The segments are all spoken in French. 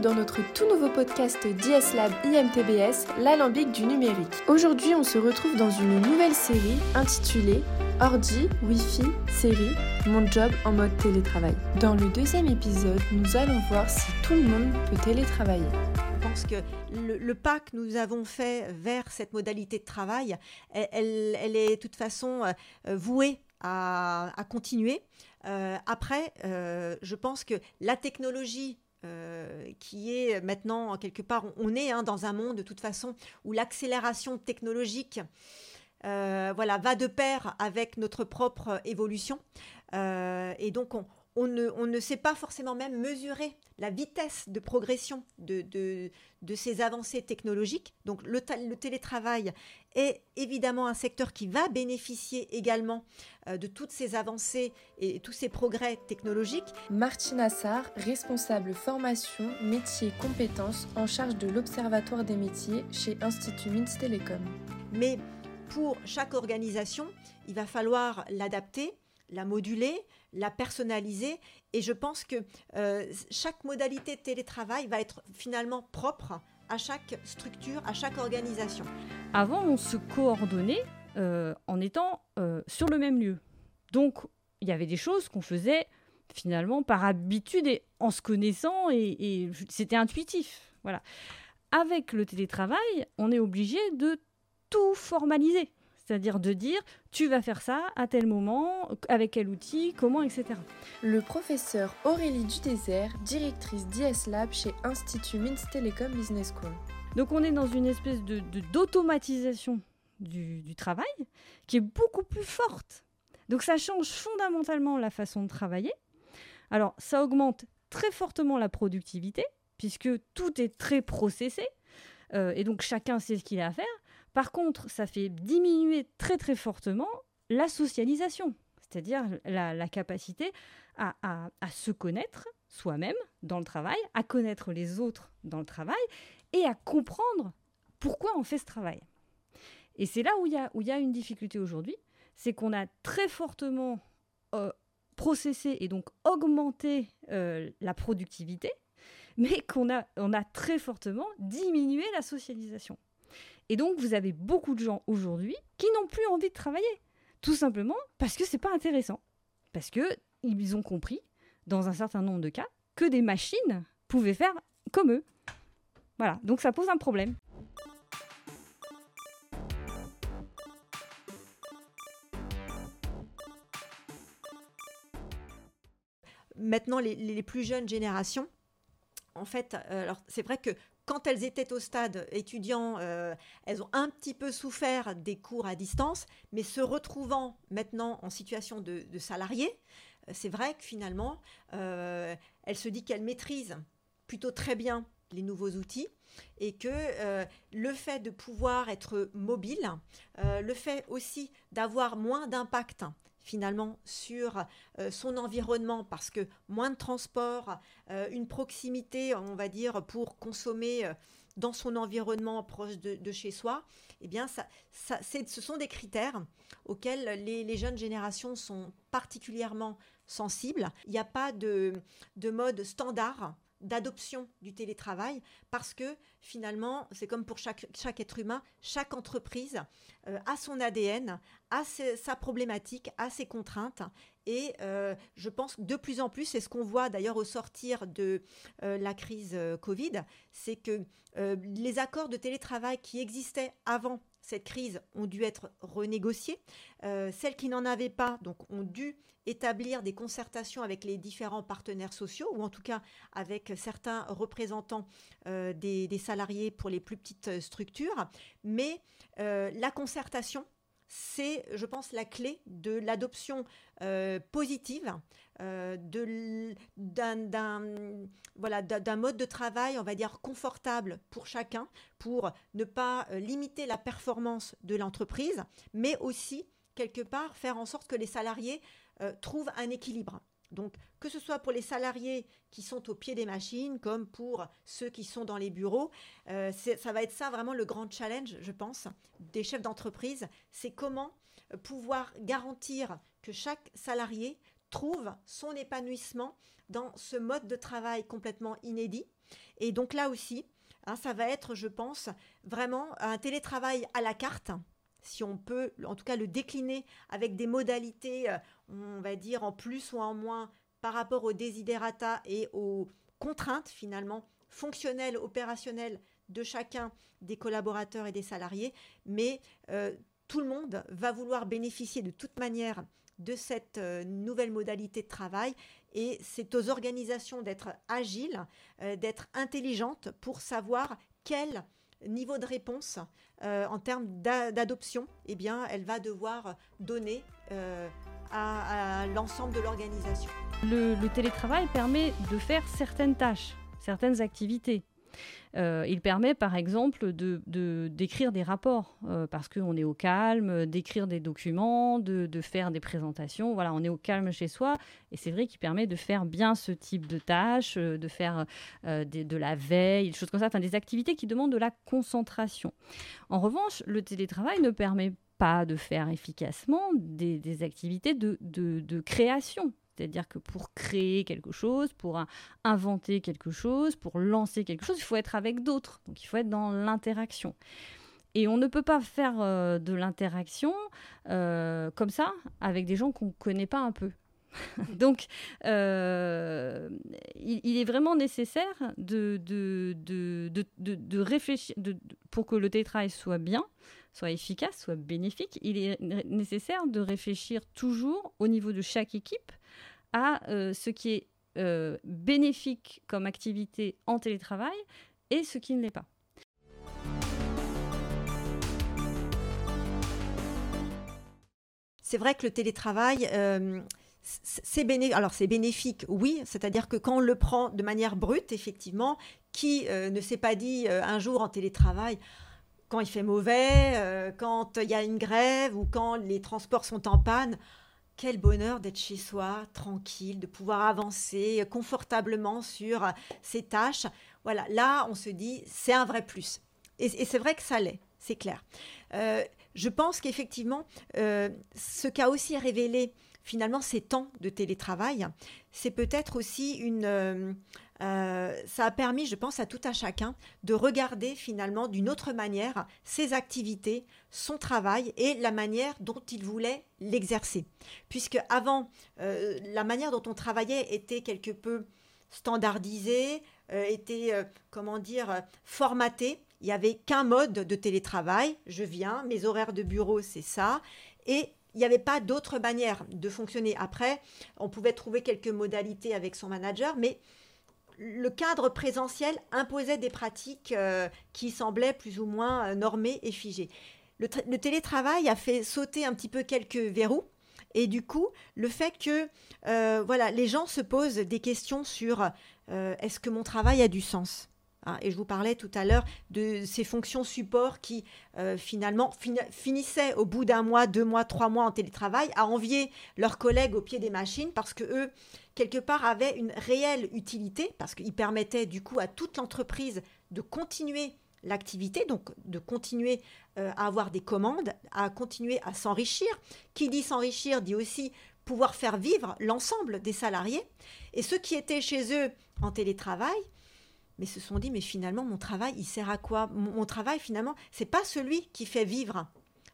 dans notre tout nouveau podcast DS Lab IMTBS, l'alambic du numérique. Aujourd'hui, on se retrouve dans une nouvelle série intitulée Ordi, Wi-Fi, série, mon job en mode télétravail. Dans le deuxième épisode, nous allons voir si tout le monde peut télétravailler. Je pense que le, pas que nous avons fait vers cette modalité de travail, elle, est de toute façon euh, vouée à, continuer. Euh, après, euh, je pense que la technologie qui est maintenant quelque part, on est hein, dans un monde de toute façon où l'accélération technologique voilà, va de pair avec notre propre évolution. et donc, on, on ne, sait pas forcément même mesurer la vitesse de progression de, de, ces avancées technologiques. Donc le, télétravail est évidemment un secteur qui va bénéficier également euh, de toutes ces avancées et tous ces progrès technologiques. Martine Assar, responsable formation, métiers, compétences en charge de l'Observatoire des métiers chez Institut Mins Télécom. Mais pour chaque organisation, il va falloir l'adapter, la moduler, la personnaliser. Et je pense que euh, chaque modalité de télétravail va être finalement propre à chaque structure, à chaque organisation. Avant, on se coordonnait euh, en étant euh, sur le même lieu. Donc, il y avait des choses qu'on faisait finalement par habitude et en se connaissant et, et c'était intuitif. Voilà. Avec le télétravail, on est obligé de tout formaliser. C'est-à-dire de dire, tu vas faire ça à tel moment, avec quel outil, comment, etc. Le professeur Aurélie Dudésert, directrice d'IS Lab chez Institut Mins Telecom Business School. Donc on est dans une espèce de, d'automatisation du, du travail qui est beaucoup plus forte. Donc ça change fondamentalement la façon de travailler. Alors ça augmente très fortement la productivité, puisque tout est très processé, euh, et donc chacun sait ce qu'il a à faire. Par contre, ça fait diminuer très très fortement la socialisation, c'est-à-dire la, capacité à, se connaître soi-même dans le travail, à connaître les autres dans le travail et à comprendre pourquoi on fait ce travail. Et c'est là où il y, a, une difficulté aujourd'hui, c'est qu'on a très fortement euh, processé et donc augmenté euh, la productivité, mais qu'on a, très fortement diminué la socialisation. Et donc, vous avez beaucoup de gens aujourd'hui qui n'ont plus envie de travailler. Tout simplement parce que c'est pas intéressant. Parce que ils ont compris, dans un certain nombre de cas, que des machines pouvaient faire comme eux. Voilà, donc ça pose un problème. Maintenant, les, plus jeunes générations, en fait, euh, alors c'est vrai que quand elles étaient au stade étudiant, euh, elles ont un petit peu souffert des cours à distance, mais se retrouvant maintenant en situation de, de salarié, euh, c'est vrai que finalement, euh, elle se dit qu'elle maîtrise plutôt très bien les nouveaux outils et que le fait de pouvoir être mobile, le fait aussi d'avoir moins d'impact finalement sur euh, son environnement parce que moins de transport, euh, une proximité, on va dire, pour consommer euh, dans son environnement proche de, chez soi, eh bien, ça, ça ce sont des critères auxquels les, jeunes générations sont particulièrement sensibles. Il n'y a pas de, de mode standard d'adoption du télétravail parce que finalement, c'est comme pour chaque, chaque être humain, chaque entreprise euh, a son ADN, a sa problématique, a ses contraintes. Et euh, je pense que de plus en plus, c'est ce qu'on voit d'ailleurs au sortir de euh, la crise Covid, c'est que les accords de télétravail qui existaient avant cette crise ont dû être renégociées. celles qui n'en avaient pas donc, ont dû établir des concertations avec les différents partenaires sociaux, ou en tout cas avec certains représentants des, des, salariés pour les plus petites structures. Mais la concertation, c'est, je pense, la clé de l'adoption euh, positive euh, d'un mode de travail, on va dire, confortable pour chacun, pour ne pas euh, limiter la performance de l'entreprise, mais aussi, quelque part, faire en sorte que les salariés trouvent un équilibre. Donc, que ce soit pour les salariés qui sont au pied des machines, comme pour ceux qui sont dans les bureaux, euh, ça va être ça vraiment le grand challenge, je pense, des chefs d'entreprise. C'est comment euh, pouvoir garantir que chaque salarié trouve son épanouissement dans ce mode de travail complètement inédit. Et donc là aussi, hein, ça va être, je pense, vraiment un télétravail à la carte. Si on peut en tout cas le décliner avec des modalités, euh, on va dire en plus ou en moins par rapport aux desiderata et aux contraintes finalement fonctionnelles, opérationnelles de chacun des collaborateurs et des salariés, mais euh, tout le monde va vouloir bénéficier de toute manière de cette euh, nouvelle modalité de travail et c'est aux organisations d'être agiles, d'être intelligentes pour savoir quel niveau de réponse euh, en termes d'adoption, eh bien, elle va devoir donner euh, à, l'ensemble de l'organisation. le, télétravail permet de faire certaines tâches, certaines activités. Euh, il permet par exemple de, d'écrire des rapports euh, parce qu'on est au calme, d'écrire des documents, de, faire des présentations. Voilà, on est au calme chez soi et c'est vrai qu'il permet de faire bien ce type de tâches, euh, de faire de la veille, des choses comme ça, enfin des activités qui demandent de la concentration. En revanche, le télétravail ne permet pas de faire efficacement des, activités de création. C'est-à-dire que pour créer quelque chose, pour inventer quelque chose, pour lancer quelque chose, il faut être avec d'autres. Donc il faut être dans l'interaction. Et on ne peut pas faire euh, de l'interaction euh, comme ça avec des gens qu'on ne connaît pas un peu. Donc, euh, il, est vraiment nécessaire de, de, de, de réfléchir, pour que le télétravail soit bien, soit efficace, soit bénéfique, il est nécessaire de réfléchir toujours au niveau de chaque équipe à euh, ce qui est euh, bénéfique comme activité en télétravail et ce qui ne l'est pas. C'est vrai que le télétravail, euh, c'est Alors c'est bénéfique, oui, c'est-à-dire que quand on le prend de manière brute, effectivement, qui ne s'est pas dit un jour en télétravail, quand il fait mauvais, quand il y a une grève ou quand les transports sont en panne, quel bonheur d'être chez soi, tranquille, de pouvoir avancer confortablement sur ses tâches. Voilà, là, on se dit, c'est un vrai plus. Et, c'est vrai que ça l'est, c'est clair. Euh, je pense qu'effectivement, euh, ce qu'a aussi révélé finalement ces temps de télétravail, c'est peut-être aussi une, euh, euh, ça a permis, je pense, à tout un chacun de regarder finalement d'une autre manière ses activités, son travail et la manière dont il voulait l'exercer. Puisque avant, euh, la manière dont on travaillait était quelque peu standardisée, était, comment dire, formatée. Il n'y avait qu'un mode de télétravail. Je viens, mes horaires de bureau, c'est ça. Et il n'y avait pas d'autre manière de fonctionner. Après, on pouvait trouver quelques modalités avec son manager, mais le cadre présentiel imposait des pratiques euh, qui semblaient plus ou moins euh, normées et figées. Le, télétravail a fait sauter un petit peu quelques verrous. Et du coup, le fait que euh, voilà, les gens se posent des questions sur est-ce que mon travail a du sens? Hein, et je vous parlais tout à l'heure de ces fonctions support qui euh, finalement finissaient au bout d'un mois, deux mois, trois mois en télétravail à envier leurs collègues au pied des machines parce que eux, quelque part, avaient une réelle utilité parce qu'ils permettaient du coup à toute l'entreprise de continuer l'activité, donc de continuer euh, à avoir des commandes, à continuer à s'enrichir. Qui dit s'enrichir dit aussi pouvoir faire vivre l'ensemble des salariés. Et ceux qui étaient chez eux en télétravail, mais se sont dit mais finalement mon travail il sert à quoi? Mon, travail finalement c'est pas celui qui fait vivre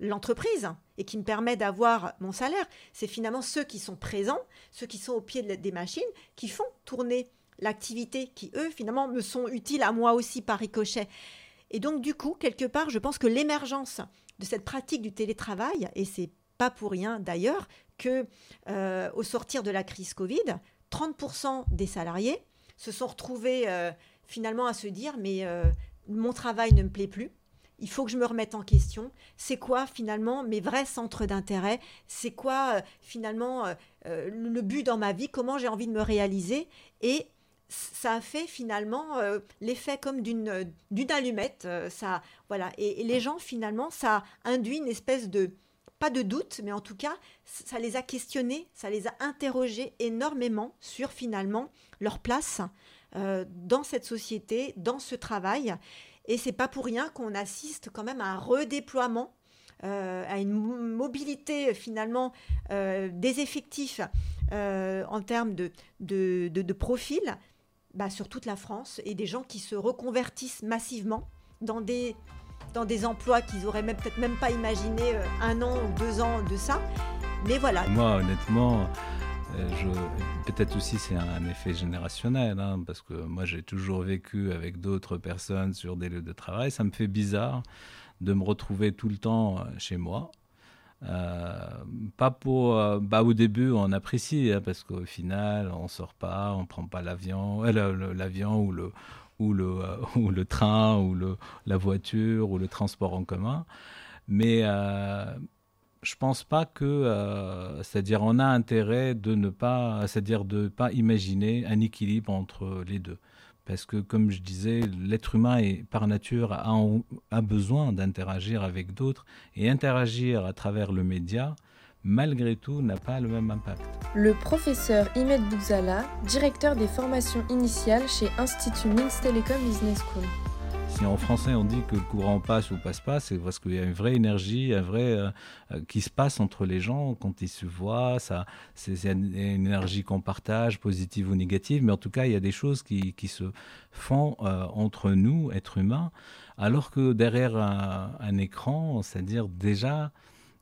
l'entreprise et qui me permet d'avoir mon salaire. C'est finalement ceux qui sont présents ceux qui sont au pied des machines qui font tourner l'activité qui eux finalement me sont utiles à moi aussi par ricochet. Et donc du coup quelque part je pense que l'émergence de cette pratique du télétravail et c'est pas pour rien d'ailleurs que euh, au sortir de la crise Covid 30% des salariés se sont retrouvés euh, finalement à se dire mais euh, mon travail ne me plaît plus. Il faut que je me remette en question. C'est quoi finalement mes vrais centres d'intérêt? C'est quoi euh, finalement euh, le but dans ma vie? Comment j'ai envie de me réaliser? Et ça a fait finalement l'effet comme d'une d'une allumette. ça voilà et, les gens finalement ça induit une espèce de pas de doute, mais en tout cas, ça les a questionnés, ça les a interrogés énormément sur finalement leur place, euh, dans cette société, dans ce travail. Et c'est pas pour rien qu'on assiste quand même à un redéploiement, euh, à une mobilité finalement euh, des effectifs en termes de, de, de, profil bah, sur toute la France et des gens qui se reconvertissent massivement dans des, dans des emplois qu'ils auraient même, peut-être même pas imaginé un an ou deux ans de ça. Mais voilà. Moi, honnêtement, peut-être aussi c'est un, effet générationnel, hein, parce que moi j'ai toujours vécu avec d'autres personnes sur des lieux de travail. Ça me fait bizarre de me retrouver tout le temps euh, chez moi. Euh, pas pour, bah, au début on apprécie hein, parce qu'au final on sort pas, on prend pas l'avion, l'avion ou le ou le ou le train ou le la voiture ou le transport en commun. Mais je pense pas que, euh, c'est-à-dire, on a intérêt de ne pas, c'est-à-dire de pas imaginer un équilibre entre les deux, parce que, comme je disais, l'être humain est par nature a, besoin d'interagir avec d'autres et interagir à travers le média. Malgré tout, n'a pas le même impact. Le professeur Imed Bouzala, directeur des formations initiales chez Institut Minsk Telecom Business School. En français on dit que le courant passe ou passe pas, c'est parce qu'il y a une vraie énergie, un vrai euh, euh, qui se passe entre les gens quand ils se voient. Ça, c'est une énergie qu'on partage, positive ou négative, mais en tout cas il y a des choses qui, se font euh, entre nous, êtres humains, alors que derrière un, un écran, c'est-à-dire déjà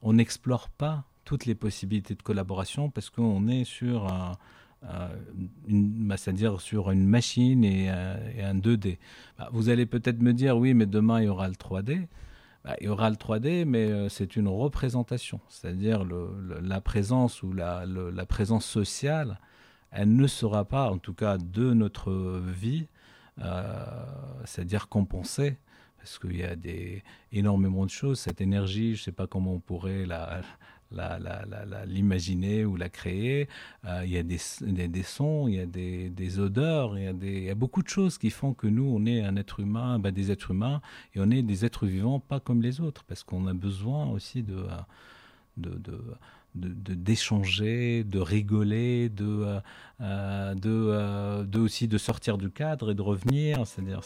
on n'explore pas toutes les possibilités de collaboration parce qu'on est sur un bah, c'est-à-dire sur une machine et, euh, un 2D. Bah, vous allez peut-être me dire, oui, mais demain il y aura le 3D. Bah, il y aura le 3D, mais euh, c'est une représentation, c'est-à-dire la présence ou la, la, présence sociale, elle ne sera pas, en tout cas de notre vie, c'est-à-dire compensée, parce qu'il y a des, énormément de choses. Cette énergie, je ne sais pas comment on pourrait la, l'imaginer ou la créer. Euh, il y a des, des, sons, il y a des, des odeurs, il y, a il y, a beaucoup de choses qui font que nous, on est un être humain, ben, des êtres humains, et on est des êtres vivants pas comme les autres, parce qu'on a besoin aussi de... de, de d'échanger, de, rigoler, de, euh, de, euh, aussi de sortir du cadre et de revenir. C'est-à-dire.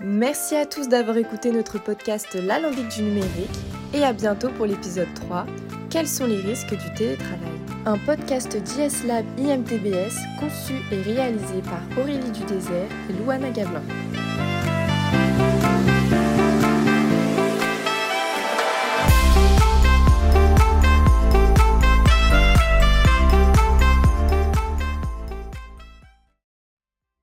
Merci à tous d'avoir écouté notre podcast L'alambic du numérique et à bientôt pour l'épisode 3 Quels sont les risques du télétravail Un podcast d'IS Lab IMTBS conçu et réalisé par Aurélie Dudésert et Louana Gablin.